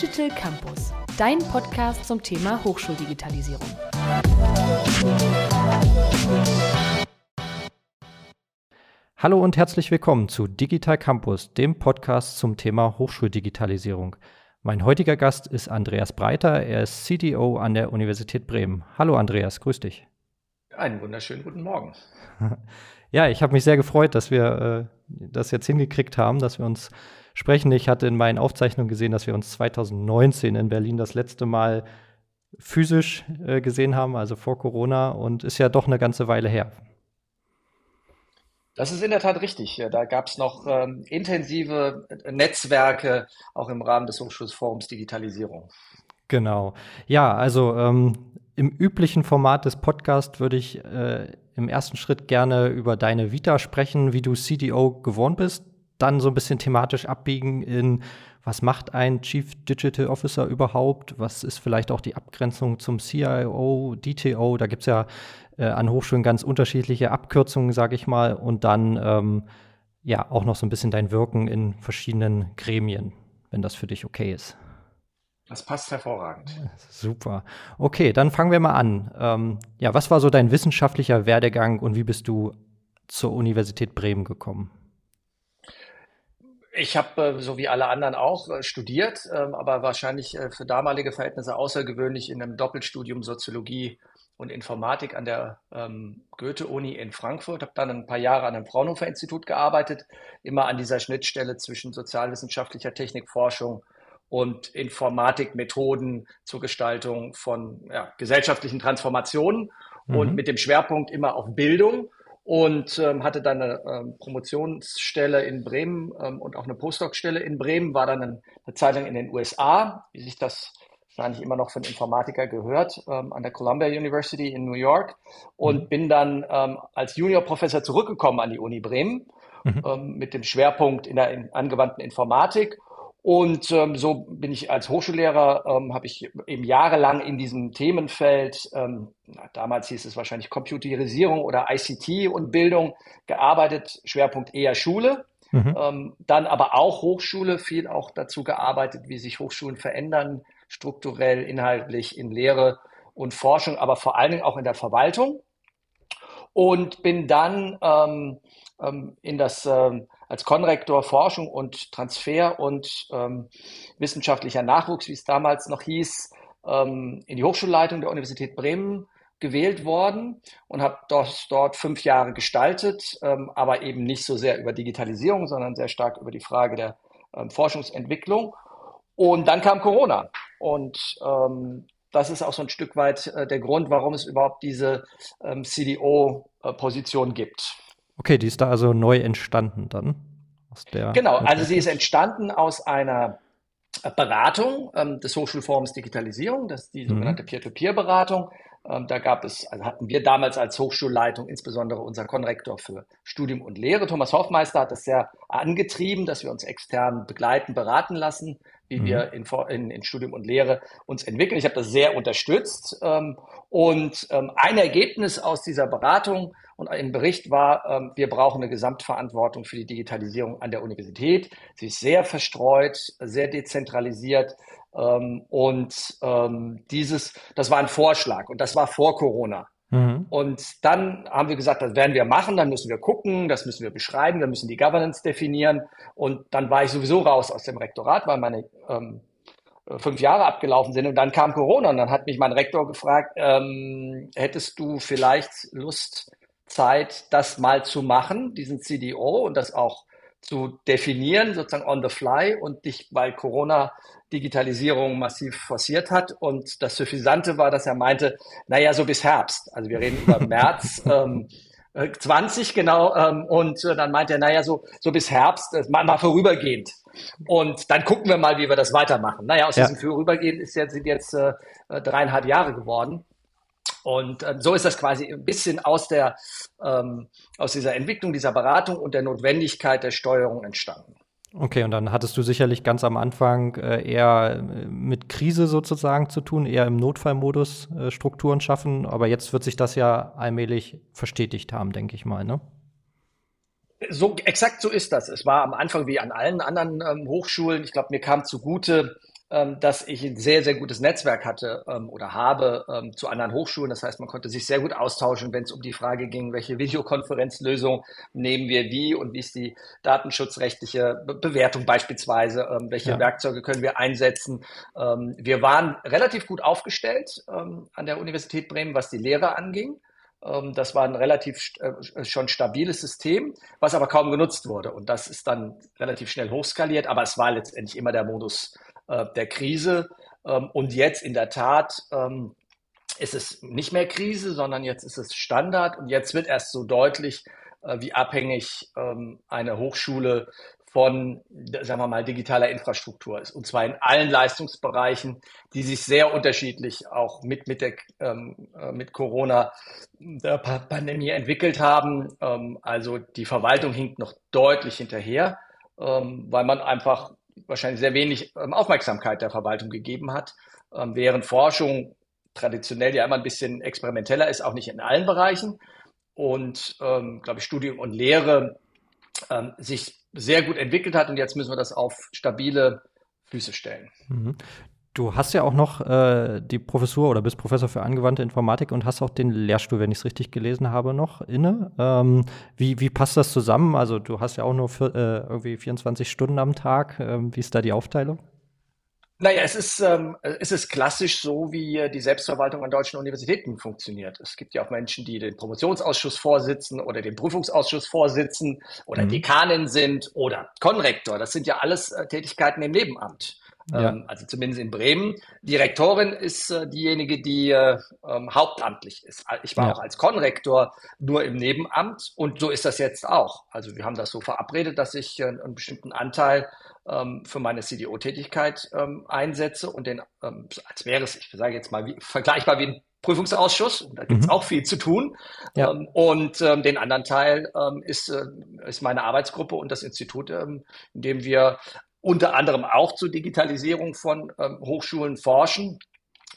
Digital Campus, dein Podcast zum Thema Hochschuldigitalisierung. Hallo und herzlich willkommen zu Digital Campus, dem Podcast zum Thema Hochschuldigitalisierung. Mein heutiger Gast ist Andreas Breiter. Er ist CDO an der Universität Bremen. Hallo Andreas, grüß dich. Einen wunderschönen guten Morgen. Ja, ich habe mich sehr gefreut, dass wir äh, das jetzt hingekriegt haben, dass wir uns sprechen. Ich hatte in meinen Aufzeichnungen gesehen, dass wir uns 2019 in Berlin das letzte Mal physisch äh, gesehen haben, also vor Corona, und ist ja doch eine ganze Weile her. Das ist in der Tat richtig. Da gab es noch ähm, intensive Netzwerke, auch im Rahmen des Hochschulforums Digitalisierung. Genau. Ja, also ähm, im üblichen Format des Podcasts würde ich äh, im ersten Schritt gerne über deine Vita sprechen, wie du CDO geworden bist, dann so ein bisschen thematisch abbiegen in, was macht ein Chief Digital Officer überhaupt? Was ist vielleicht auch die Abgrenzung zum CIO, DTO? Da gibt es ja äh, an Hochschulen ganz unterschiedliche Abkürzungen, sage ich mal. Und dann ähm, ja auch noch so ein bisschen dein Wirken in verschiedenen Gremien, wenn das für dich okay ist. Das passt hervorragend. Super. Okay, dann fangen wir mal an. Ähm, ja, was war so dein wissenschaftlicher Werdegang und wie bist du zur Universität Bremen gekommen? Ich habe, äh, so wie alle anderen auch, äh, studiert, ähm, aber wahrscheinlich äh, für damalige Verhältnisse außergewöhnlich in einem Doppelstudium Soziologie und Informatik an der ähm, Goethe-Uni in Frankfurt. Habe dann ein paar Jahre an einem Fraunhofer-Institut gearbeitet, immer an dieser Schnittstelle zwischen sozialwissenschaftlicher Technikforschung und Informatikmethoden zur Gestaltung von ja, gesellschaftlichen Transformationen mhm. und mit dem Schwerpunkt immer auf Bildung und ähm, hatte dann eine ähm, Promotionsstelle in Bremen ähm, und auch eine Postdoc-Stelle in Bremen, war dann eine, eine Zeit lang in den USA, wie sich das wahrscheinlich immer noch von Informatiker gehört, ähm, an der Columbia University in New York und mhm. bin dann ähm, als Juniorprofessor zurückgekommen an die Uni Bremen mhm. ähm, mit dem Schwerpunkt in der in angewandten Informatik und ähm, so bin ich als Hochschullehrer, ähm, habe ich eben jahrelang in diesem Themenfeld, ähm, damals hieß es wahrscheinlich Computerisierung oder ICT und Bildung gearbeitet, Schwerpunkt eher Schule. Mhm. Ähm, dann aber auch Hochschule, viel auch dazu gearbeitet, wie sich Hochschulen verändern, strukturell, inhaltlich in Lehre und Forschung, aber vor allen Dingen auch in der Verwaltung. Und bin dann ähm, ähm, in das ähm, als Konrektor Forschung und Transfer und ähm, wissenschaftlicher Nachwuchs, wie es damals noch hieß, ähm, in die Hochschulleitung der Universität Bremen gewählt worden und habe dort, dort fünf Jahre gestaltet, ähm, aber eben nicht so sehr über Digitalisierung, sondern sehr stark über die Frage der ähm, Forschungsentwicklung. Und dann kam Corona und ähm, das ist auch so ein Stück weit äh, der Grund, warum es überhaupt diese ähm, CDO-Position gibt. Okay, die ist da also neu entstanden dann. Genau, also sie ist entstanden aus einer Beratung ähm, des Hochschulforums Digitalisierung, das ist die mhm. sogenannte Peer-to-Peer-Beratung. Ähm, da gab es, also hatten wir damals als Hochschulleitung, insbesondere unser Konrektor für Studium und Lehre, Thomas Hoffmeister, hat das sehr angetrieben, dass wir uns extern begleiten, beraten lassen, wie mhm. wir in, in, in, Studium und Lehre uns entwickeln. Ich habe das sehr unterstützt. Ähm, und ähm, ein Ergebnis aus dieser Beratung und ein Bericht war, ähm, wir brauchen eine Gesamtverantwortung für die Digitalisierung an der Universität. Sie ist sehr verstreut, sehr dezentralisiert. Ähm, und ähm, dieses, das war ein Vorschlag und das war vor Corona. Mhm. Und dann haben wir gesagt, das werden wir machen, dann müssen wir gucken, das müssen wir beschreiben, wir müssen die Governance definieren. Und dann war ich sowieso raus aus dem Rektorat, weil meine ähm, fünf Jahre abgelaufen sind. Und dann kam Corona und dann hat mich mein Rektor gefragt, ähm, hättest du vielleicht Lust, Zeit, das mal zu machen, diesen CDO und das auch zu definieren, sozusagen on the fly und dich, weil Corona Digitalisierung massiv forciert hat. Und das Suffisante war, dass er meinte, naja, so bis Herbst. Also wir reden über März. Ähm, 20 genau ähm, und äh, dann meinte er, naja, so, so bis Herbst, äh, mal, mal vorübergehend. Und dann gucken wir mal, wie wir das weitermachen. Naja, aus ja. diesem Vorübergehend ist jetzt, sind jetzt äh, dreieinhalb Jahre geworden. Und äh, so ist das quasi ein bisschen aus der ähm, aus dieser Entwicklung, dieser Beratung und der Notwendigkeit der Steuerung entstanden. Okay, und dann hattest du sicherlich ganz am Anfang äh, eher äh, mit Krise sozusagen zu tun, eher im Notfallmodus äh, Strukturen schaffen, aber jetzt wird sich das ja allmählich verstetigt haben, denke ich mal, ne? So, exakt so ist das. Es war am Anfang wie an allen anderen ähm, Hochschulen, ich glaube, mir kam zugute, dass ich ein sehr, sehr gutes Netzwerk hatte ähm, oder habe ähm, zu anderen Hochschulen. Das heißt, man konnte sich sehr gut austauschen, wenn es um die Frage ging, welche Videokonferenzlösung nehmen wir wie und wie ist die datenschutzrechtliche Bewertung beispielsweise, ähm, welche ja. Werkzeuge können wir einsetzen. Ähm, wir waren relativ gut aufgestellt ähm, an der Universität Bremen, was die Lehre anging. Das war ein relativ äh, schon stabiles System, was aber kaum genutzt wurde. Und das ist dann relativ schnell hochskaliert, aber es war letztendlich immer der Modus äh, der Krise. Ähm, und jetzt in der Tat ähm, ist es nicht mehr Krise, sondern jetzt ist es Standard. Und jetzt wird erst so deutlich, äh, wie abhängig ähm, eine Hochschule von, sagen wir mal, digitaler Infrastruktur ist. Und zwar in allen Leistungsbereichen, die sich sehr unterschiedlich auch mit, mit, der, ähm, äh, mit Corona der Pandemie entwickelt haben. Ähm, also die Verwaltung hinkt noch deutlich hinterher, ähm, weil man einfach wahrscheinlich sehr wenig ähm, Aufmerksamkeit der Verwaltung gegeben hat, ähm, während Forschung traditionell ja immer ein bisschen experimenteller ist, auch nicht in allen Bereichen. Und, ähm, glaube ich, Studium und Lehre ähm, sich sehr gut entwickelt hat und jetzt müssen wir das auf stabile Füße stellen. Du hast ja auch noch äh, die Professur oder bist Professor für angewandte Informatik und hast auch den Lehrstuhl, wenn ich es richtig gelesen habe, noch inne. Ähm, wie, wie passt das zusammen? Also du hast ja auch nur für, äh, irgendwie 24 Stunden am Tag. Ähm, wie ist da die Aufteilung? Naja, es ist, ähm, es ist klassisch so, wie die Selbstverwaltung an deutschen Universitäten funktioniert. Es gibt ja auch Menschen, die den Promotionsausschuss vorsitzen oder den Prüfungsausschuss vorsitzen oder mhm. Dekanin sind oder Konrektor. Das sind ja alles äh, Tätigkeiten im Nebenamt. Ja. Ähm, also zumindest in Bremen. Die Rektorin ist äh, diejenige, die äh, ähm, hauptamtlich ist. Ich war ja. auch als Konrektor nur im Nebenamt und so ist das jetzt auch. Also wir haben das so verabredet, dass ich äh, einen bestimmten Anteil ähm, für meine CDO-Tätigkeit ähm, einsetze und den, ähm, als wäre es, ich sage jetzt mal, wie, vergleichbar wie ein Prüfungsausschuss, da gibt es mhm. auch viel zu tun. Ja. Ähm, und ähm, den anderen Teil ähm, ist, äh, ist meine Arbeitsgruppe und das Institut, ähm, in dem wir unter anderem auch zur Digitalisierung von ähm, Hochschulen forschen.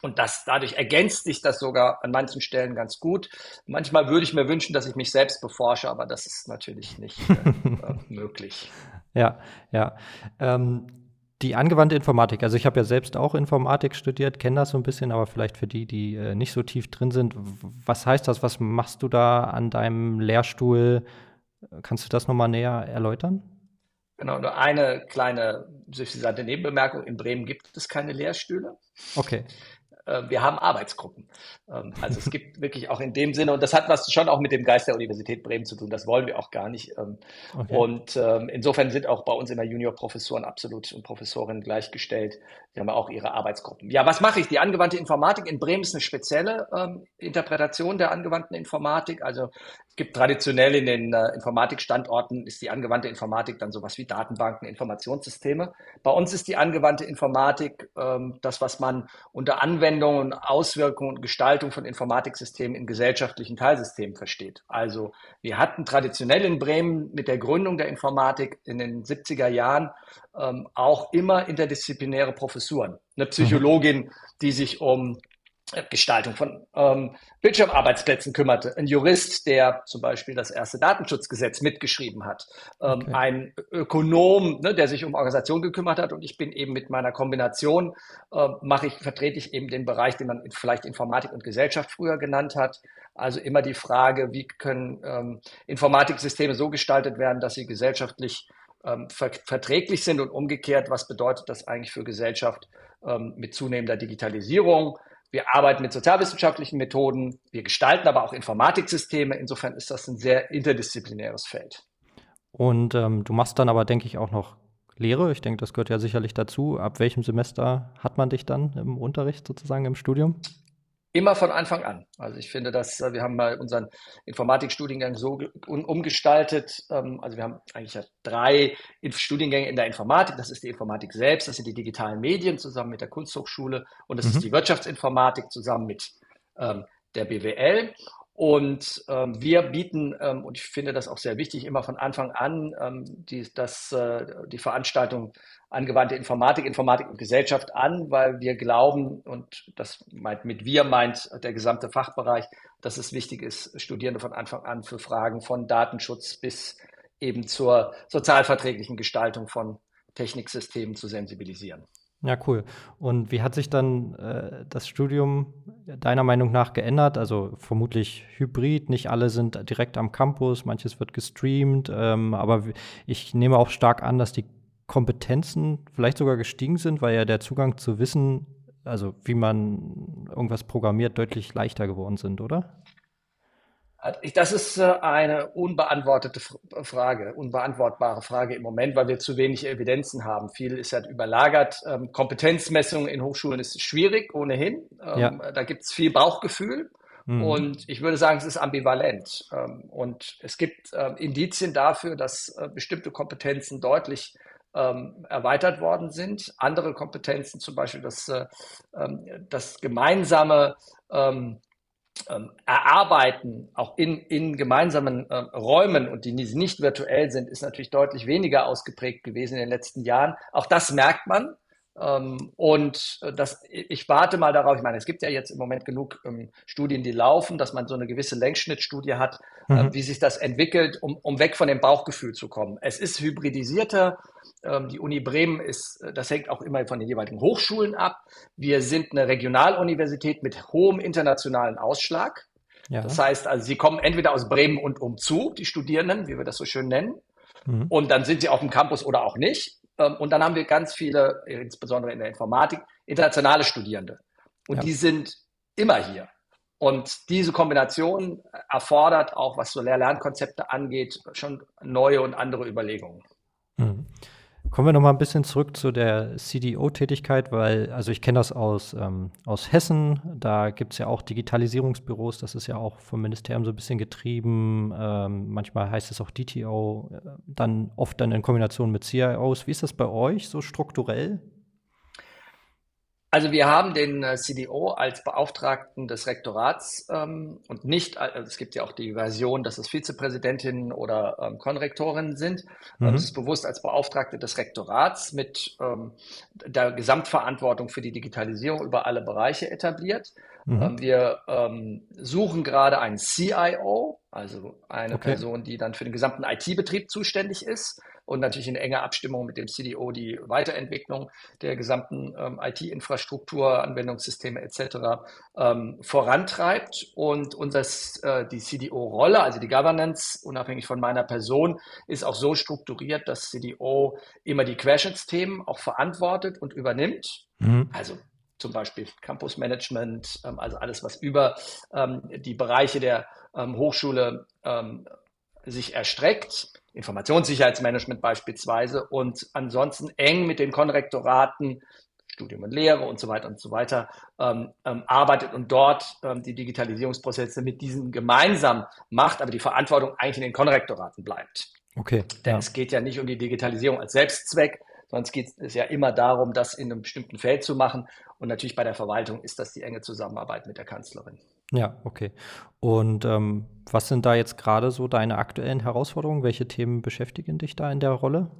Und das, dadurch ergänzt sich das sogar an manchen Stellen ganz gut. Manchmal würde ich mir wünschen, dass ich mich selbst beforsche, aber das ist natürlich nicht äh, äh, möglich. Ja, ja. Ähm, die angewandte Informatik, also ich habe ja selbst auch Informatik studiert, kenne das so ein bisschen, aber vielleicht für die, die äh, nicht so tief drin sind, was heißt das? Was machst du da an deinem Lehrstuhl? Kannst du das nochmal näher erläutern? Genau, nur eine kleine süffisante Nebenbemerkung. In Bremen gibt es keine Lehrstühle. Okay. Äh, wir haben Arbeitsgruppen. Ähm, also es gibt wirklich auch in dem Sinne, und das hat was schon auch mit dem Geist der Universität Bremen zu tun, das wollen wir auch gar nicht. Ähm, okay. Und ähm, insofern sind auch bei uns immer Junior-Professoren absolut und Professorinnen gleichgestellt. Die haben auch ihre Arbeitsgruppen. Ja, was mache ich? Die angewandte Informatik in Bremen ist eine spezielle Interpretation der angewandten Informatik. Also es gibt traditionell in den äh, Informatikstandorten ist die angewandte Informatik dann sowas wie Datenbanken, Informationssysteme. Bei uns ist die angewandte Informatik das, was man unter Anwendung Anwendungen, Auswirkungen und Gestaltung von Informatiksystemen in gesellschaftlichen Teilsystemen versteht. Also wir hatten traditionell in Bremen mit der Gründung der Informatik in den 70er Jahren ähm, auch immer interdisziplinäre Professuren. Eine Psychologin, die sich um Gestaltung von ähm, Bildschirmarbeitsplätzen kümmerte. Ein Jurist, der zum Beispiel das erste Datenschutzgesetz mitgeschrieben hat. Ähm, okay. Ein Ökonom, ne, der sich um Organisation gekümmert hat. Und ich bin eben mit meiner Kombination, äh, mache ich, vertrete ich eben den Bereich, den man vielleicht Informatik und Gesellschaft früher genannt hat. Also immer die Frage, wie können ähm, Informatiksysteme so gestaltet werden, dass sie gesellschaftlich ähm, ver verträglich sind und umgekehrt, was bedeutet das eigentlich für Gesellschaft ähm, mit zunehmender Digitalisierung? Wir arbeiten mit sozialwissenschaftlichen Methoden, wir gestalten aber auch Informatiksysteme. Insofern ist das ein sehr interdisziplinäres Feld. Und ähm, du machst dann aber, denke ich, auch noch Lehre. Ich denke, das gehört ja sicherlich dazu. Ab welchem Semester hat man dich dann im Unterricht sozusagen im Studium? Immer von Anfang an. Also ich finde, dass äh, wir haben mal unseren Informatikstudiengang so umgestaltet. Ähm, also wir haben eigentlich ja drei Studiengänge in der Informatik. Das ist die Informatik selbst, das sind die digitalen Medien zusammen mit der Kunsthochschule und das mhm. ist die Wirtschaftsinformatik zusammen mit ähm, der BWL. Und ähm, wir bieten, ähm, und ich finde das auch sehr wichtig, immer von Anfang an ähm, die, das, äh, die Veranstaltung angewandte Informatik, Informatik und Gesellschaft an, weil wir glauben, und das meint mit wir meint der gesamte Fachbereich, dass es wichtig ist, Studierende von Anfang an für Fragen von Datenschutz bis eben zur sozialverträglichen Gestaltung von Techniksystemen zu sensibilisieren. Ja, cool. Und wie hat sich dann äh, das Studium deiner Meinung nach geändert? Also vermutlich hybrid, nicht alle sind direkt am Campus, manches wird gestreamt, ähm, aber ich nehme auch stark an, dass die Kompetenzen vielleicht sogar gestiegen sind, weil ja der Zugang zu Wissen, also wie man irgendwas programmiert, deutlich leichter geworden sind, oder? Das ist äh, eine unbeantwortete Frage, unbeantwortbare Frage im Moment, weil wir zu wenig Evidenzen haben. Viel ist halt überlagert. Ähm, Kompetenzmessung in Hochschulen ist schwierig ohnehin. Ähm, ja. Da gibt es viel Bauchgefühl. Mhm. Und ich würde sagen, es ist ambivalent. Ähm, und es gibt Indizien dafür, dass äh, bestimmte Kompetenzen deutlich erweitert worden sind. Andere Kompetenzen, zum Beispiel das, äh, das gemeinsame ähm, erarbeiten, auch in, in gemeinsamen äh, Räumen und die nicht virtuell sind, ist natürlich deutlich weniger ausgeprägt gewesen in den letzten Jahren. Auch das merkt man. Ähm, und äh, das, ich warte mal darauf, ich meine, es gibt ja jetzt im Moment genug ähm, Studien, die laufen, dass man so eine gewisse Längsschnittstudie hat, äh, mhm. äh, wie sich das entwickelt, um, um weg von dem Bauchgefühl zu kommen. Es ist hybridisierter. Ähm, die Uni Bremen ist, äh, das hängt auch immer von den jeweiligen Hochschulen ab. Wir sind eine Regionaluniversität mit hohem internationalen Ausschlag. Ja. Das heißt, also sie kommen entweder aus Bremen und umzu, die Studierenden, wie wir das so schön nennen, mhm. und dann sind sie auf dem Campus oder auch nicht. Ähm, und dann haben wir ganz viele, insbesondere in der Informatik, internationale Studierende. Und ja. die sind immer hier. Und diese Kombination erfordert auch, was so Lehr-Lernkonzepte angeht, schon neue und andere Überlegungen. Mhm. Kommen wir noch mal ein bisschen zurück zu der CDO-Tätigkeit, weil, also ich kenne das aus, ähm, aus Hessen, da gibt es ja auch Digitalisierungsbüros, das ist ja auch vom Ministerium so ein bisschen getrieben. Ähm, manchmal heißt es auch DTO, äh, dann oft dann in Kombination mit CIOs. Wie ist das bei euch so strukturell? Also wir haben den äh, CDO als Beauftragten des Rektorats ähm, und nicht, also es gibt ja auch die Version, dass es Vizepräsidentinnen oder ähm, Konrektorinnen sind. Mhm. Das ist bewusst als Beauftragte des Rektorats mit ähm, der Gesamtverantwortung für die Digitalisierung über alle Bereiche etabliert. Mhm. Ähm, wir ähm, suchen gerade einen CIO, also eine okay. Person, die dann für den gesamten IT-Betrieb zuständig ist und natürlich in enger Abstimmung mit dem CDO die Weiterentwicklung der gesamten ähm, IT-Infrastruktur, Anwendungssysteme etc. Ähm, vorantreibt. Und unser, äh, die CDO-Rolle, also die Governance, unabhängig von meiner Person, ist auch so strukturiert, dass CDO immer die Querschnittsthemen auch verantwortet und übernimmt. Mhm. Also zum Beispiel Campus Management, ähm, also alles, was über ähm, die Bereiche der ähm, Hochschule sich erstreckt. Informationssicherheitsmanagement beispielsweise und ansonsten eng mit den Konrektoraten, Studium und Lehre und so weiter und so weiter ähm, ähm, arbeitet und dort ähm, die Digitalisierungsprozesse mit diesen gemeinsam macht, aber die Verantwortung eigentlich in den Konrektoraten bleibt. Okay. Denn ja. es geht ja nicht um die Digitalisierung als Selbstzweck, sondern es geht es ja immer darum, das in einem bestimmten Feld zu machen. Und natürlich bei der Verwaltung ist das die enge Zusammenarbeit mit der Kanzlerin. Ja, okay. Und ähm, was sind da jetzt gerade so deine aktuellen Herausforderungen? Welche Themen beschäftigen dich da in der Rolle?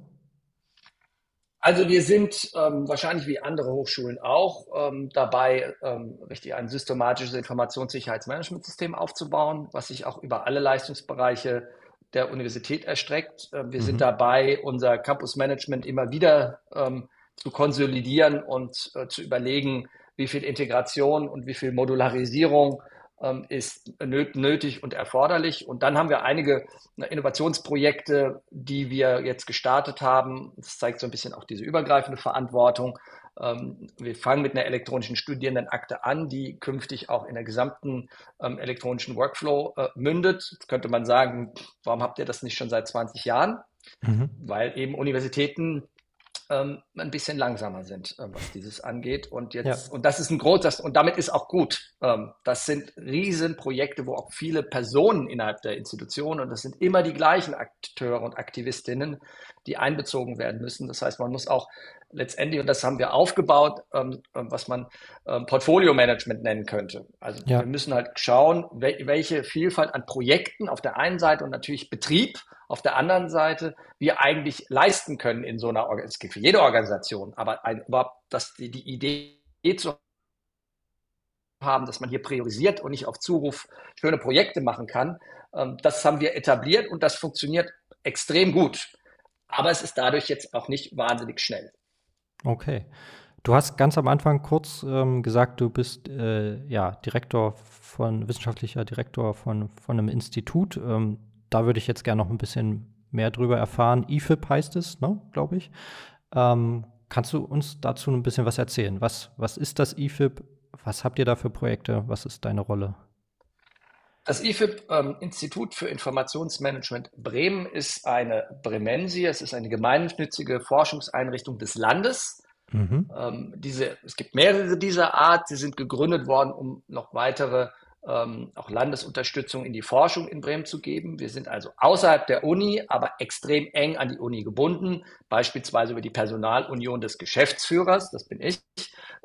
Also wir sind ähm, wahrscheinlich wie andere Hochschulen auch ähm, dabei, ähm, richtig ein systematisches Informationssicherheitsmanagementsystem aufzubauen, was sich auch über alle Leistungsbereiche der Universität erstreckt. Ähm, wir mhm. sind dabei, unser Campus-Management immer wieder ähm, zu konsolidieren und äh, zu überlegen, wie viel Integration und wie viel Modularisierung ist nötig und erforderlich. Und dann haben wir einige Innovationsprojekte, die wir jetzt gestartet haben. Das zeigt so ein bisschen auch diese übergreifende Verantwortung. Ähm, wir fangen mit einer elektronischen Studierendenakte an, die künftig auch in der gesamten ähm, elektronischen Workflow äh, mündet. Jetzt könnte man sagen, warum habt ihr das nicht schon seit 20 Jahren? Mhm. Weil eben Universitäten ähm, ein bisschen langsamer sind, äh, was dieses angeht. Und jetzt, ja. und das ist ein großes, und damit ist auch gut. Ähm, das sind Riesenprojekte, wo auch viele Personen innerhalb der Institution, und das sind immer die gleichen Akteure und Aktivistinnen, die einbezogen werden müssen. Das heißt, man muss auch letztendlich, und das haben wir aufgebaut, ähm, ähm was man ähm, Portfolio-Management nennen könnte. Also ja. wir müssen halt schauen, wel welche Vielfalt an Projekten auf der einen Seite und natürlich Betrieb auf der anderen Seite wir eigentlich leisten können in so einer Organisation. Es geht für jede Organisation, aber ein, überhaupt dass die, die Idee zu haben, dass man hier priorisiert und nicht auf Zuruf schöne Projekte machen kann, ähm, das haben wir etabliert und das funktioniert extrem gut. Aber es ist dadurch jetzt auch nicht wahnsinnig schnell. Okay. Du hast ganz am Anfang kurz ähm, gesagt, du bist äh, ja Direktor von wissenschaftlicher Direktor von, von einem Institut. Ähm, da würde ich jetzt gerne noch ein bisschen mehr drüber erfahren. IFIP heißt es, ne, glaube ich. Ähm, kannst du uns dazu ein bisschen was erzählen? Was, was ist das IFIP? Was habt ihr da für Projekte? Was ist deine Rolle? Das IFIP, ähm, Institut für Informationsmanagement Bremen, ist eine Bremensie. Es ist eine gemeinnützige Forschungseinrichtung des Landes Mhm. Ähm, diese, es gibt mehrere dieser Art. Sie sind gegründet worden, um noch weitere ähm, auch Landesunterstützung in die Forschung in Bremen zu geben. Wir sind also außerhalb der Uni, aber extrem eng an die Uni gebunden, beispielsweise über die Personalunion des Geschäftsführers, das bin ich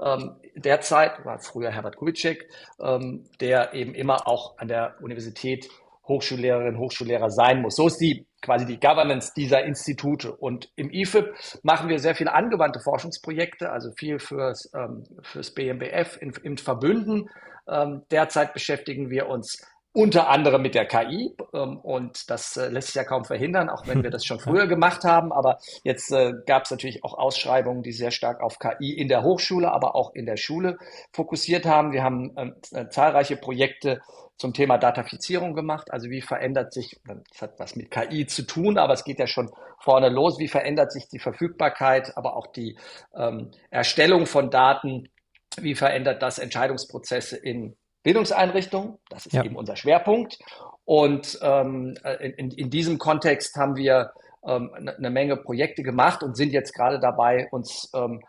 ähm, derzeit, war früher Herbert Kubitschek, ähm, der eben immer auch an der Universität Hochschullehrerin, Hochschullehrer sein muss. So ist die quasi die Governance dieser Institute. Und im IFIP machen wir sehr viele angewandte Forschungsprojekte, also viel fürs, ähm, fürs BMBF in, in Verbünden. Ähm, derzeit beschäftigen wir uns unter anderem mit der KI. Ähm, und das äh, lässt sich ja kaum verhindern, auch wenn wir das schon früher gemacht haben. Aber jetzt äh, gab es natürlich auch Ausschreibungen, die sehr stark auf KI in der Hochschule, aber auch in der Schule fokussiert haben. Wir haben ähm, äh, zahlreiche Projekte zum Thema Datafizierung gemacht. Also wie verändert sich, das hat was mit KI zu tun, aber es geht ja schon vorne los, wie verändert sich die Verfügbarkeit, aber auch die ähm, Erstellung von Daten, wie verändert das Entscheidungsprozesse in Bildungseinrichtungen. Das ist ja. eben unser Schwerpunkt. Und ähm, in, in, diesem Kontext haben wir ähm, eine ne Menge Projekte gemacht und sind jetzt gerade dabei, uns ähm,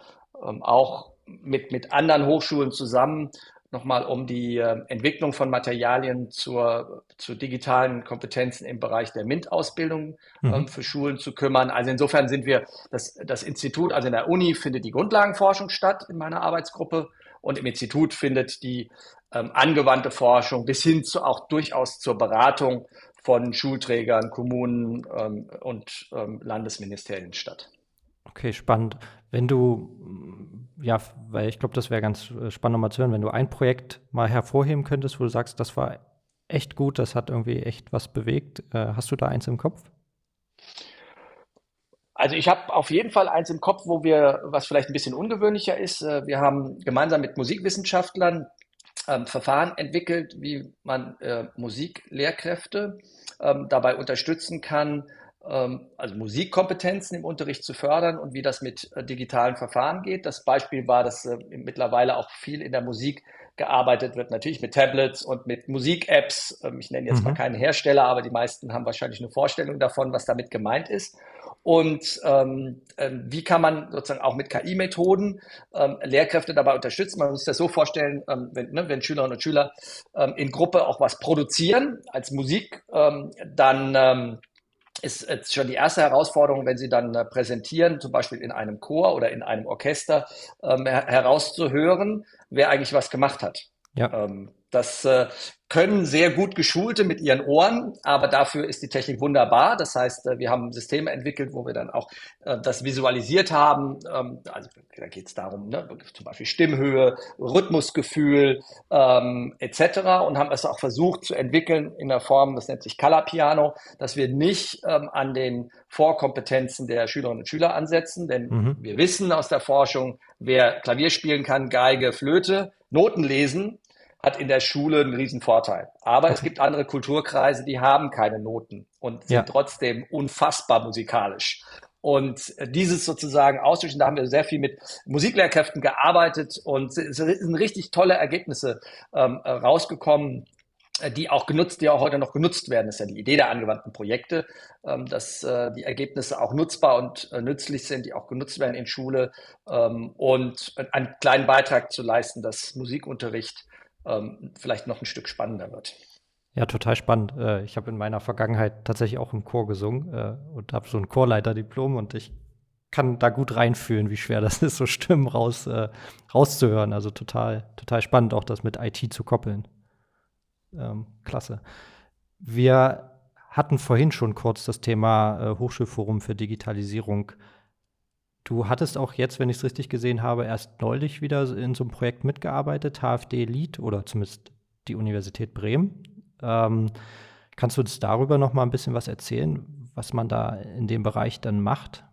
ähm auch mit, mit anderen Hochschulen zusammen nochmal um die äh, Entwicklung von Materialien zur, zu digitalen Kompetenzen im Bereich der MINT-Ausbildung mhm. ähm, für Schulen zu kümmern. Also insofern sind wir, das, das Institut, also in der Uni findet die Grundlagenforschung statt in meiner Arbeitsgruppe und im Institut findet die ähm, angewandte Forschung bis hin zu auch durchaus zur Beratung von Schulträgern, Kommunen ähm, und ähm, Landesministerien statt. Okay, spannend. Wenn du, ja, weil ich glaube, das wäre ganz äh, spannend mal zu hören, wenn du ein Projekt mal hervorheben könntest, wo du sagst, das war echt gut, das hat irgendwie echt was bewegt. Äh, hast du da eins im Kopf? Also ich habe auf jeden Fall eins im Kopf, wo wir, was vielleicht ein bisschen ungewöhnlicher ist, äh, wir haben gemeinsam mit Musikwissenschaftlern ähm, Verfahren entwickelt, wie man äh, Musiklehrkräfte ähm, dabei unterstützen kann, also Musikkompetenzen im Unterricht zu fördern und wie das mit äh, digitalen Verfahren geht. Das Beispiel war, dass äh, mittlerweile auch viel in der Musik gearbeitet wird, natürlich mit Tablets und mit Musik-Apps. Ähm, ich nenne jetzt mhm. mal keinen Hersteller, aber die meisten haben wahrscheinlich eine Vorstellung davon, was damit gemeint ist. Und ähm, äh, wie kann man sozusagen auch mit KI-Methoden ähm, Lehrkräfte dabei unterstützen? Man muss sich das so vorstellen, ähm, wenn, ne, wenn Schülerinnen und Schüler ähm, in Gruppe auch was produzieren als Musik, ähm, dann ist jetzt schon die erste Herausforderung, wenn Sie dann äh, präsentieren, zum Beispiel in einem Chor oder in einem Orchester, ähm, herauszuhören, wer eigentlich was gemacht hat. Ja. Ähm, das äh, können sehr gut Geschulte mit ihren Ohren, aber dafür ist die Technik wunderbar. Das heißt, äh, wir haben Systeme entwickelt, wo wir dann auch äh, das visualisiert haben. Ähm, also da geht es darum, ne, zum Beispiel Stimmhöhe, Rhythmusgefühl ähm, etc. und haben es auch versucht zu entwickeln in der Form, das nennt sich Color Piano, dass wir nicht ähm, an den Vorkompetenzen der Schülerinnen und Schüler ansetzen, denn mhm. wir wissen aus der Forschung, wer Klavier spielen kann, Geige, Flöte, Noten lesen, hat in der Schule einen riesen Vorteil. Aber es gibt andere Kulturkreise, die haben keine Noten und sind ja. trotzdem unfassbar musikalisch. Und dieses sozusagen auszwischen, da haben wir sehr viel mit Musiklehrkräften gearbeitet und es sind richtig tolle Ergebnisse ähm, rausgekommen, die auch genutzt, die auch heute noch genutzt werden. Das ist ja die Idee der angewandten Projekte, ähm, dass äh, die Ergebnisse auch nutzbar und äh, nützlich sind, die auch genutzt werden in Schule ähm, und einen kleinen Beitrag zu leisten, dass Musikunterricht ähm, vielleicht noch ein Stück spannender wird. Ja, total spannend. Äh, ich habe in meiner Vergangenheit tatsächlich auch im Chor gesungen äh, und habe so ein Chorleiterdiplom und ich kann da gut reinfühlen, wie schwer das ist, so Stimmen raus, äh, rauszuhören. Also total, total spannend, auch das mit IT zu koppeln. Ähm, klasse. Wir hatten vorhin schon kurz das Thema Hochschulforum für Digitalisierung Du hattest auch jetzt, wenn ich es richtig gesehen habe, erst neulich wieder in so einem Projekt mitgearbeitet, HFD Lead oder zumindest die Universität Bremen. Ähm, kannst du uns darüber noch mal ein bisschen was erzählen, was man da in dem Bereich dann macht?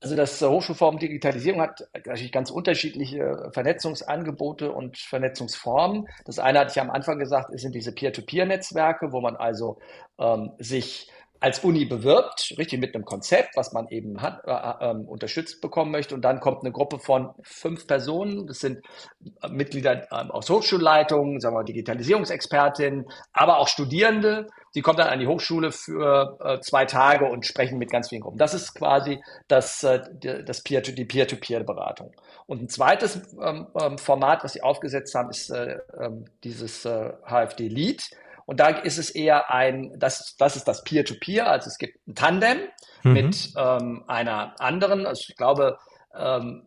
Also das Hochschulforum Digitalisierung hat natürlich ganz unterschiedliche Vernetzungsangebote und Vernetzungsformen. Das eine hatte ich am Anfang gesagt, sind diese Peer-to-Peer-Netzwerke, wo man also ähm, sich als Uni bewirbt, richtig mit einem Konzept, was man eben hat, äh, äh, unterstützt bekommen möchte. Und dann kommt eine Gruppe von fünf Personen. Das sind Mitglieder äh, aus Hochschulleitungen, sagen wir Digitalisierungsexpertinnen, aber auch Studierende. Die kommen dann an die Hochschule für äh, zwei Tage und sprechen mit ganz vielen Gruppen. Das ist quasi das, äh, das Peer -to, die Peer-to-Peer-Beratung. Und ein zweites ähm, ähm, Format, was sie aufgesetzt haben, ist äh, ähm, dieses HFD Lead und da ist es eher ein, das, das ist das Peer-to-Peer, -Peer, also es gibt ein Tandem mhm. mit ähm, einer anderen, also ich glaube, ähm,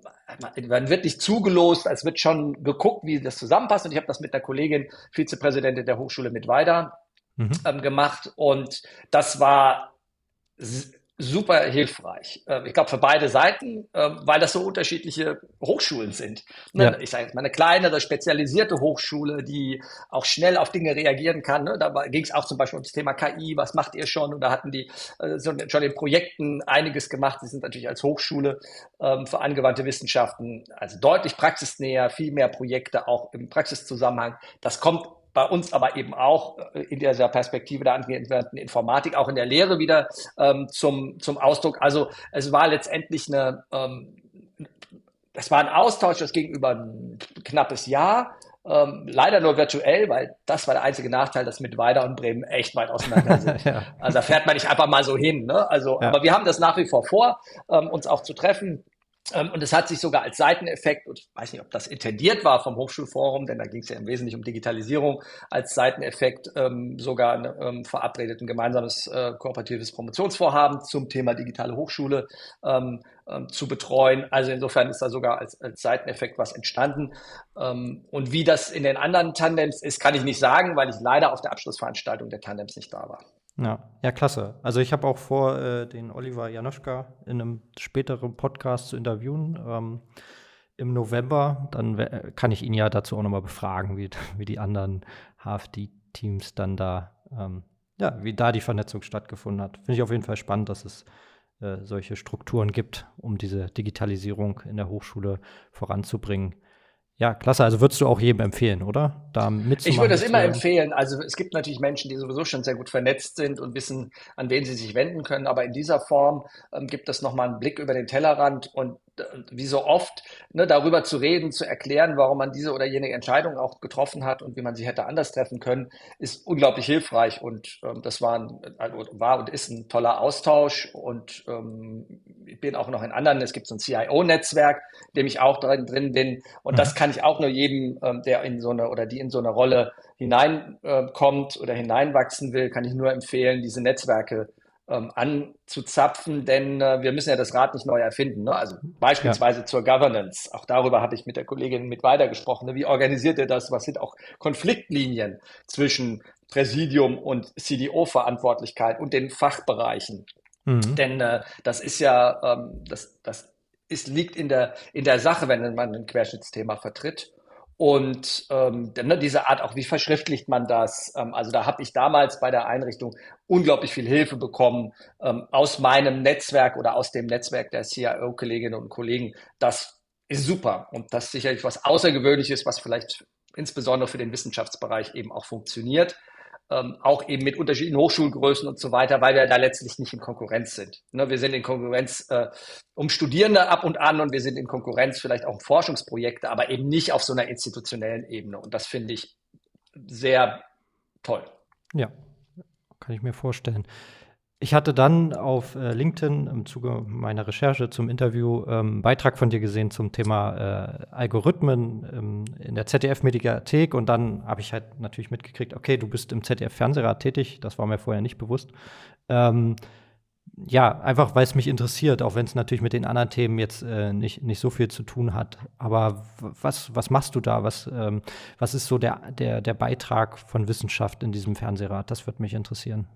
man wird nicht zugelost, es wird schon geguckt, wie das zusammenpasst. Und ich habe das mit der Kollegin, Vizepräsidentin der Hochschule mit weiter mhm. ähm, gemacht. Und das war super hilfreich. Ähm, ich glaube, für beide Seiten, ähm, weil das so unterschiedliche Hochschulen sind. Ne, ja. Ich sage jetzt mal eine kleinere, spezialisierte Hochschule, die auch schnell auf Dinge reagieren kann. Ne, da ging es auch zum Beispiel um das Thema KI. Was macht ihr schon? Und da hatten die äh, schon in Projekten einiges gemacht. Sie sind natürlich als Hochschule ähm, für angewandte Wissenschaften also deutlich praxisnäher, viel mehr Projekte auch im Praxiszusammenhang. Das kommt bei uns aber eben auch äh, in dieser Perspektive der angewandten Informatik, auch in der Lehre wieder ähm, zum, zum Ausdruck. Also es war letztendlich eine, ähm, das war ein Austausch, das ging über ein knappes Jahr. Ähm, leider nur virtuell, weil das war der einzige Nachteil, dass mit Weida und Bremen echt weit auseinander sind. ja. Also da fährt man nicht einfach mal so hin. Ne? Also, ja. aber wir haben das nach wie vor vor, ähm, uns auch zu treffen. Ähm, und es hat sich sogar als Seiteneffekt, und ich weiß nicht, ob das intendiert war vom Hochschulforum, denn da ging es ja im Wesentlichen um Digitalisierung, als Seiteneffekt ähm, sogar ähm, verabredet ein gemeinsames äh, kooperatives Promotionsvorhaben zum Thema digitale Hochschule ähm, ähm, zu betreuen. Also insofern ist da sogar als, als Seiteneffekt was entstanden. Ähm, und wie das in den anderen Tandems ist, kann ich nicht sagen, weil ich leider auf der Abschlussveranstaltung der Tandems nicht da war. Ja, ja, klasse. Also ich habe auch vor, äh, den Oliver Janoschka in einem späteren Podcast zu interviewen ähm, im November. Dann kann ich ihn ja dazu auch nochmal befragen, wie, wie die anderen HFD-Teams dann da, ähm, ja, wie da die Vernetzung stattgefunden hat. Finde ich auf jeden Fall spannend, dass es äh, solche Strukturen gibt, um diese Digitalisierung in der Hochschule voranzubringen. Ja, klasse. Also würdest du auch jedem empfehlen, oder? Da mitzumachen. Ich würde das immer empfehlen. Also es gibt natürlich Menschen, die sowieso schon sehr gut vernetzt sind und wissen, an wen sie sich wenden können. Aber in dieser Form ähm, gibt es nochmal einen Blick über den Tellerrand und wie so oft, ne, darüber zu reden, zu erklären, warum man diese oder jene Entscheidung auch getroffen hat und wie man sie hätte anders treffen können, ist unglaublich hilfreich. Und ähm, das war, ein, also war und ist ein toller Austausch. Und ähm, ich bin auch noch in anderen, es gibt so ein CIO-Netzwerk, in dem ich auch drin, drin bin. Und mhm. das kann ich auch nur jedem, ähm, der in so eine oder die in so eine Rolle hineinkommt äh, oder hineinwachsen will, kann ich nur empfehlen, diese Netzwerke ähm, anzuzapfen, denn äh, wir müssen ja das Rad nicht neu erfinden. Ne? Also beispielsweise ja. zur Governance. Auch darüber habe ich mit der Kollegin mit weiter gesprochen. Ne? Wie organisiert ihr das? Was sind auch Konfliktlinien zwischen Präsidium und CDO-Verantwortlichkeit und den Fachbereichen? Mhm. Denn äh, das ist ja, ähm, das, das ist, liegt in der, in der Sache, wenn man ein Querschnittsthema vertritt. Und ähm, ne, diese Art auch, wie verschriftlicht man das? Ähm, also da habe ich damals bei der Einrichtung unglaublich viel Hilfe bekommen ähm, aus meinem Netzwerk oder aus dem Netzwerk der CIO-Kolleginnen und Kollegen. Das ist super und das ist sicherlich was Außergewöhnliches, was vielleicht insbesondere für den Wissenschaftsbereich eben auch funktioniert ähm, auch eben mit unterschiedlichen Hochschulgrößen und so weiter, weil wir da letztlich nicht in Konkurrenz sind. Ne, wir sind in Konkurrenz äh, um Studierende ab und an und wir sind in Konkurrenz vielleicht auch um Forschungsprojekte, aber eben nicht auf so einer institutionellen Ebene. Und das finde ich sehr toll. Ja, kann ich mir vorstellen. Ich hatte dann auf äh, LinkedIn im Zuge meiner Recherche zum Interview ähm, einen Beitrag von dir gesehen zum Thema äh, Algorithmen ähm, in der ZDF-Mediathek und dann habe ich halt natürlich mitgekriegt, okay, du bist im ZDF-Fernsehrat tätig, das war mir vorher nicht bewusst. Ähm, ja, einfach weil es mich interessiert, auch wenn es natürlich mit den anderen Themen jetzt äh, nicht, nicht so viel zu tun hat. Aber was, was machst du da? Was, ähm, was ist so der, der, der Beitrag von Wissenschaft in diesem Fernsehrat? Das würde mich interessieren.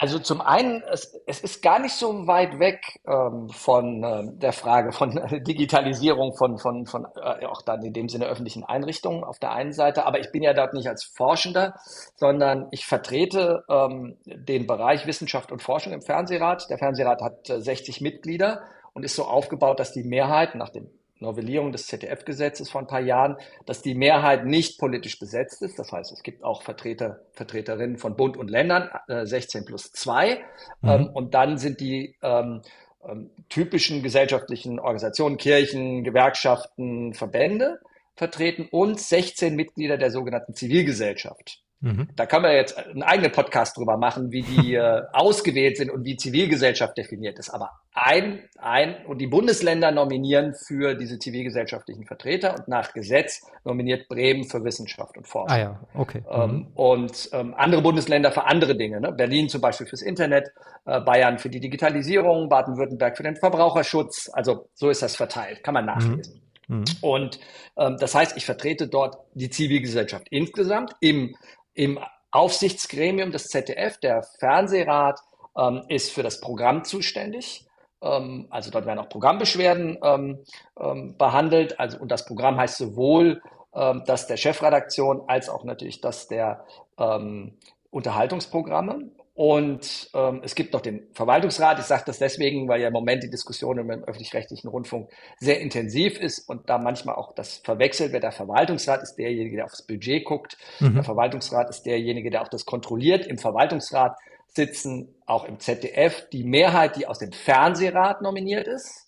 Also zum einen, es, es ist gar nicht so weit weg ähm, von äh, der Frage von Digitalisierung von, von, von äh, auch dann in dem Sinne öffentlichen Einrichtungen auf der einen Seite, aber ich bin ja dort nicht als Forschender, sondern ich vertrete ähm, den Bereich Wissenschaft und Forschung im Fernsehrat. Der Fernsehrat hat äh, 60 Mitglieder und ist so aufgebaut, dass die Mehrheit nach dem Novellierung des ZDF-Gesetzes vor ein paar Jahren, dass die Mehrheit nicht politisch besetzt ist. Das heißt, es gibt auch Vertreter, Vertreterinnen von Bund und Ländern, äh, 16 plus 2. Mhm. Ähm, und dann sind die ähm, ähm, typischen gesellschaftlichen Organisationen, Kirchen, Gewerkschaften, Verbände vertreten und 16 Mitglieder der sogenannten Zivilgesellschaft. Mhm. Da kann man jetzt einen eigenen Podcast drüber machen, wie die äh, ausgewählt sind und wie Zivilgesellschaft definiert ist. Aber ein, ein, und die Bundesländer nominieren für diese zivilgesellschaftlichen Vertreter und nach Gesetz nominiert Bremen für Wissenschaft und Forschung. Ah ja, okay. Ähm, mhm. und ähm, andere Bundesländer für andere Dinge. Ne? Berlin zum Beispiel fürs Internet, äh, Bayern für die Digitalisierung, Baden-Württemberg für den Verbraucherschutz. Also so ist das verteilt, kann man mhm. nachlesen. Mhm. Und ähm, das heißt, ich vertrete dort die Zivilgesellschaft insgesamt im im Aufsichtsgremium des ZDF, der Fernsehrat, ähm, ist für das Programm zuständig. Ähm, also dort werden auch Programmbeschwerden ähm, ähm behandelt. Also, und das Programm heißt sowohl ähm, das der Chefredaktion als auch natürlich das der ähm, Unterhaltungsprogramme. Und ähm, es gibt noch den Verwaltungsrat. Ich sage das deswegen, weil ja im Moment die Diskussion im öffentlich-rechtlichen Rundfunk sehr intensiv ist und da manchmal auch das verwechselt wird. Der Verwaltungsrat ist derjenige, der aufs Budget guckt. Mhm. Der Verwaltungsrat ist derjenige, der auch das kontrolliert. Im Verwaltungsrat sitzen auch im ZDF die Mehrheit, die aus dem Fernsehrat nominiert ist.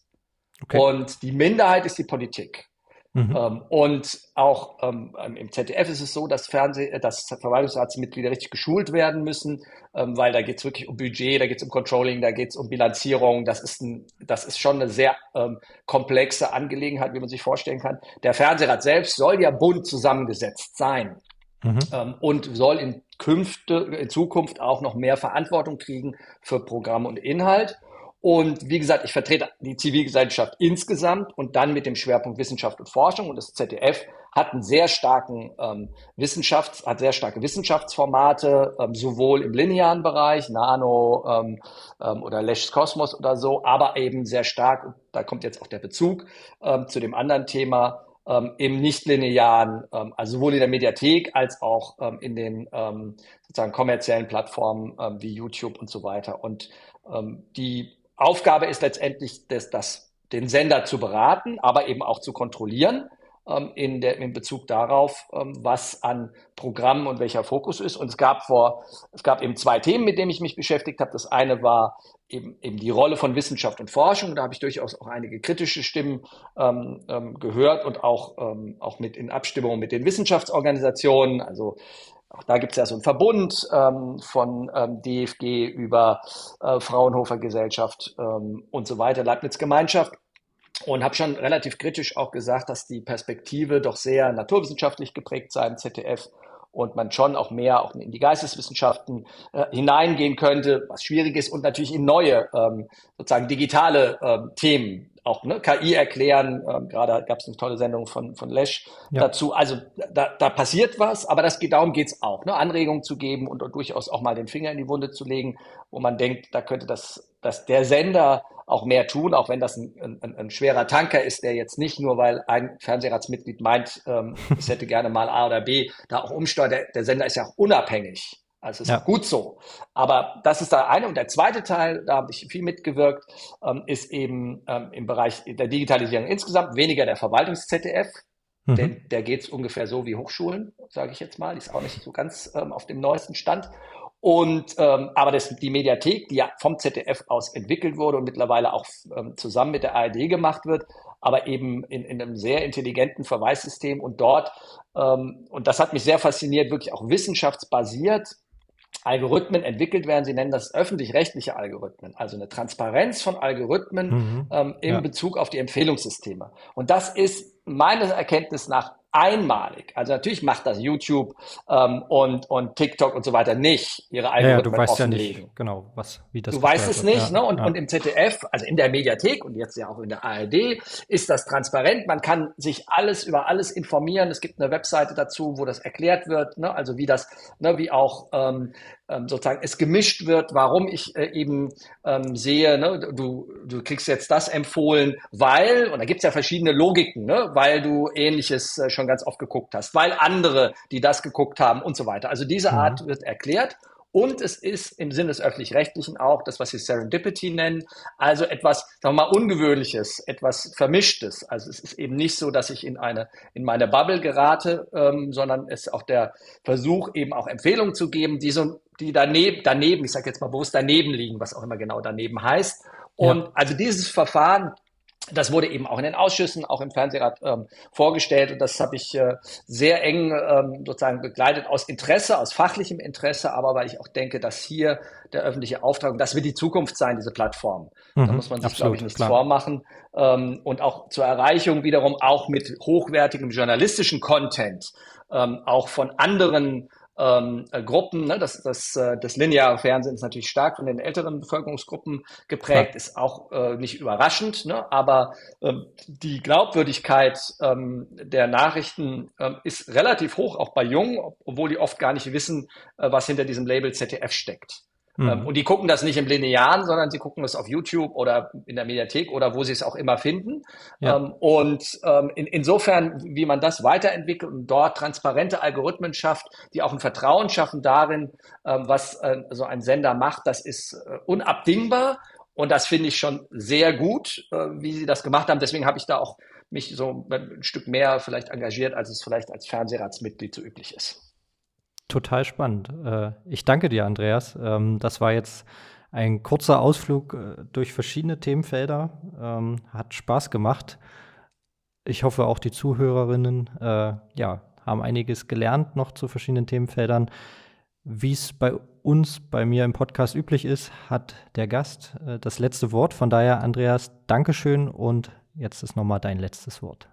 Okay. Und die Minderheit ist die Politik. Mhm. Ähm, und auch ähm, im ZDF ist es so, dass, Fernseh äh, dass Verwaltungsratsmitglieder richtig geschult werden müssen, ähm, weil da geht es wirklich um Budget, da geht es um Controlling, da geht es um Bilanzierung. Das ist, ein, das ist schon eine sehr ähm, komplexe Angelegenheit, wie man sich vorstellen kann. Der Fernsehrat selbst soll ja bunt zusammengesetzt sein mhm. Ähm, und soll in, Künfte, in Zukunft auch noch mehr Verantwortung kriegen für Programm und Inhalt. Und wie gesagt, ich vertrete die Zivilgesellschaft insgesamt und dann mit dem Schwerpunkt Wissenschaft und Forschung. Und das ZDF hat einen sehr starken ähm, Wissenschafts-, hat sehr starke Wissenschaftsformate, ähm, sowohl im linearen Bereich, Nano ähm, ähm, oder Lesch's Kosmos oder so, aber eben sehr stark, da kommt jetzt auch der Bezug ähm, zu dem anderen Thema, ähm, im nicht-linearen, ähm, also sowohl in der Mediathek als auch ähm, in den ähm, sozusagen kommerziellen Plattformen ähm, wie YouTube und so weiter. Und ähm, die Aufgabe ist letztendlich, das, das, den Sender zu beraten, aber eben auch zu kontrollieren ähm, in, der, in Bezug darauf, ähm, was an Programmen und welcher Fokus ist. Und es gab vor, es gab eben zwei Themen, mit denen ich mich beschäftigt habe. Das eine war eben, eben die Rolle von Wissenschaft und Forschung. Da habe ich durchaus auch einige kritische Stimmen ähm, ähm, gehört und auch, ähm, auch mit in Abstimmung mit den Wissenschaftsorganisationen. Also auch da gibt es ja so einen Verbund ähm, von ähm, DFG über äh, Fraunhofer Gesellschaft ähm, und so weiter, Leibniz Gemeinschaft. Und habe schon relativ kritisch auch gesagt, dass die Perspektive doch sehr naturwissenschaftlich geprägt sei im ZDF und man schon auch mehr auch in die Geisteswissenschaften äh, hineingehen könnte, was schwierig ist, und natürlich in neue ähm, sozusagen digitale ähm, Themen auch ne, KI erklären. Ähm, Gerade gab es eine tolle Sendung von, von Lesch ja. dazu. Also da, da passiert was, aber das geht, darum geht's auch, ne, Anregungen zu geben und, und durchaus auch mal den Finger in die Wunde zu legen, wo man denkt, da könnte das, dass der Sender auch mehr tun, auch wenn das ein, ein, ein schwerer Tanker ist, der jetzt nicht nur, weil ein Fernsehratsmitglied meint, ähm, es hätte gerne mal A oder B, da auch umsteuert. Der, der Sender ist ja auch unabhängig. Also ist ja. gut so. Aber das ist der eine. Und der zweite Teil, da habe ich viel mitgewirkt, ähm, ist eben ähm, im Bereich der Digitalisierung insgesamt weniger der Verwaltungs-ZDF. Mhm. Denn der geht es ungefähr so wie Hochschulen, sage ich jetzt mal. Die ist auch nicht so ganz ähm, auf dem neuesten Stand. Und ähm, aber das, die Mediathek, die ja vom ZDF aus entwickelt wurde und mittlerweile auch ähm, zusammen mit der ARD gemacht wird, aber eben in, in einem sehr intelligenten Verweissystem und dort, ähm, und das hat mich sehr fasziniert, wirklich auch wissenschaftsbasiert Algorithmen entwickelt werden. Sie nennen das öffentlich-rechtliche Algorithmen, also eine Transparenz von Algorithmen mhm. ähm, in ja. Bezug auf die Empfehlungssysteme. Und das ist meines Erkenntnis nach einmalig. Also natürlich macht das YouTube ähm, und, und TikTok und so weiter nicht ihre Algorithmen ja, ja, du weißt offenlegen. Ja nicht, genau, was, wie das Du weißt es nicht, ja, ne? Und, ja. und im ZDF, also in der Mediathek und jetzt ja auch in der ARD, ist das transparent. Man kann sich alles über alles informieren. Es gibt eine Webseite dazu, wo das erklärt wird, ne? also wie das, ne, wie auch ähm, sozusagen es gemischt wird, warum ich äh, eben ähm, sehe, ne, du, du kriegst jetzt das empfohlen, weil, und da gibt's ja verschiedene Logiken, ne, weil du ähnliches äh, schon ganz oft geguckt hast, weil andere, die das geguckt haben und so weiter. Also diese mhm. Art wird erklärt und es ist im Sinne des Öffentlich-Rechtlichen auch das, was sie Serendipity nennen, also etwas, sagen wir mal, Ungewöhnliches, etwas Vermischtes. Also es ist eben nicht so, dass ich in eine, in meine Bubble gerate, ähm, sondern es ist auch der Versuch, eben auch Empfehlungen zu geben, die so, die daneben, daneben, ich sage jetzt mal bewusst daneben liegen, was auch immer genau daneben heißt. Und ja. also dieses Verfahren das wurde eben auch in den Ausschüssen, auch im Fernsehrat ähm, vorgestellt und das habe ich äh, sehr eng ähm, sozusagen begleitet aus Interesse, aus fachlichem Interesse, aber weil ich auch denke, dass hier der öffentliche Auftrag, das wird die Zukunft sein, diese Plattform. Mhm, da muss man sich, glaube ich, nichts klar. vormachen. Ähm, und auch zur Erreichung wiederum auch mit hochwertigem journalistischen Content, ähm, auch von anderen ähm, äh, Gruppen. Ne? Das, das, äh, das lineare Fernsehen ist natürlich stark von den älteren Bevölkerungsgruppen geprägt, ja. ist auch äh, nicht überraschend, ne? aber ähm, die Glaubwürdigkeit ähm, der Nachrichten ähm, ist relativ hoch, auch bei Jungen, obwohl die oft gar nicht wissen, äh, was hinter diesem Label ZDF steckt. Mhm. Und die gucken das nicht im Linearen, sondern sie gucken es auf YouTube oder in der Mediathek oder wo sie es auch immer finden. Ja. Ähm, und ähm, in, insofern, wie man das weiterentwickelt und dort transparente Algorithmen schafft, die auch ein Vertrauen schaffen darin, ähm, was äh, so ein Sender macht, das ist äh, unabdingbar. Und das finde ich schon sehr gut, äh, wie sie das gemacht haben. Deswegen habe ich da auch mich so ein Stück mehr vielleicht engagiert, als es vielleicht als Fernsehratsmitglied so üblich ist. Total spannend. Äh, ich danke dir, Andreas. Ähm, das war jetzt ein kurzer Ausflug äh, durch verschiedene Themenfelder. Ähm, hat Spaß gemacht. Ich hoffe, auch die Zuhörerinnen äh, ja, haben einiges gelernt noch zu verschiedenen Themenfeldern. Wie es bei uns, bei mir im Podcast üblich ist, hat der Gast das letzte Wort. Von daher, Andreas, Dankeschön und jetzt ist nochmal dein letztes Wort.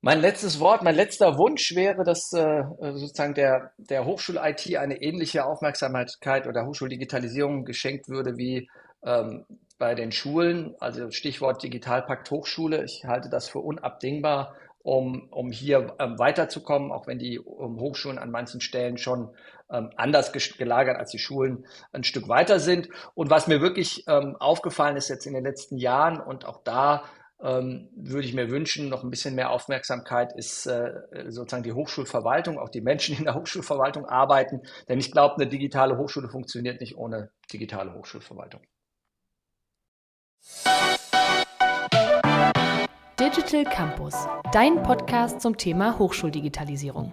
Mein letztes Wort, mein letzter Wunsch wäre, dass äh, sozusagen der, der Hochschul-IT eine ähnliche Aufmerksamkeit oder Hochschuldigitalisierung geschenkt würde wie ähm, bei den Schulen. Also Stichwort Digitalpakt Hochschule. Ich halte das für unabdingbar, um, um hier ähm, weiterzukommen, auch wenn die um, Hochschulen an manchen Stellen schon ähm, anders gelagert als die Schulen ein Stück weiter sind. Und was mir wirklich ähm, aufgefallen ist jetzt in den letzten Jahren und auch da ähm, würde ich mir wünschen, noch ein bisschen mehr Aufmerksamkeit ist äh, sozusagen die Hochschulverwaltung, auch die Menschen in der Hochschulverwaltung arbeiten. Denn ich glaube, eine digitale Hochschule funktioniert nicht ohne digitale Hochschulverwaltung. Digital Campus, dein Podcast zum Thema Hochschuldigitalisierung.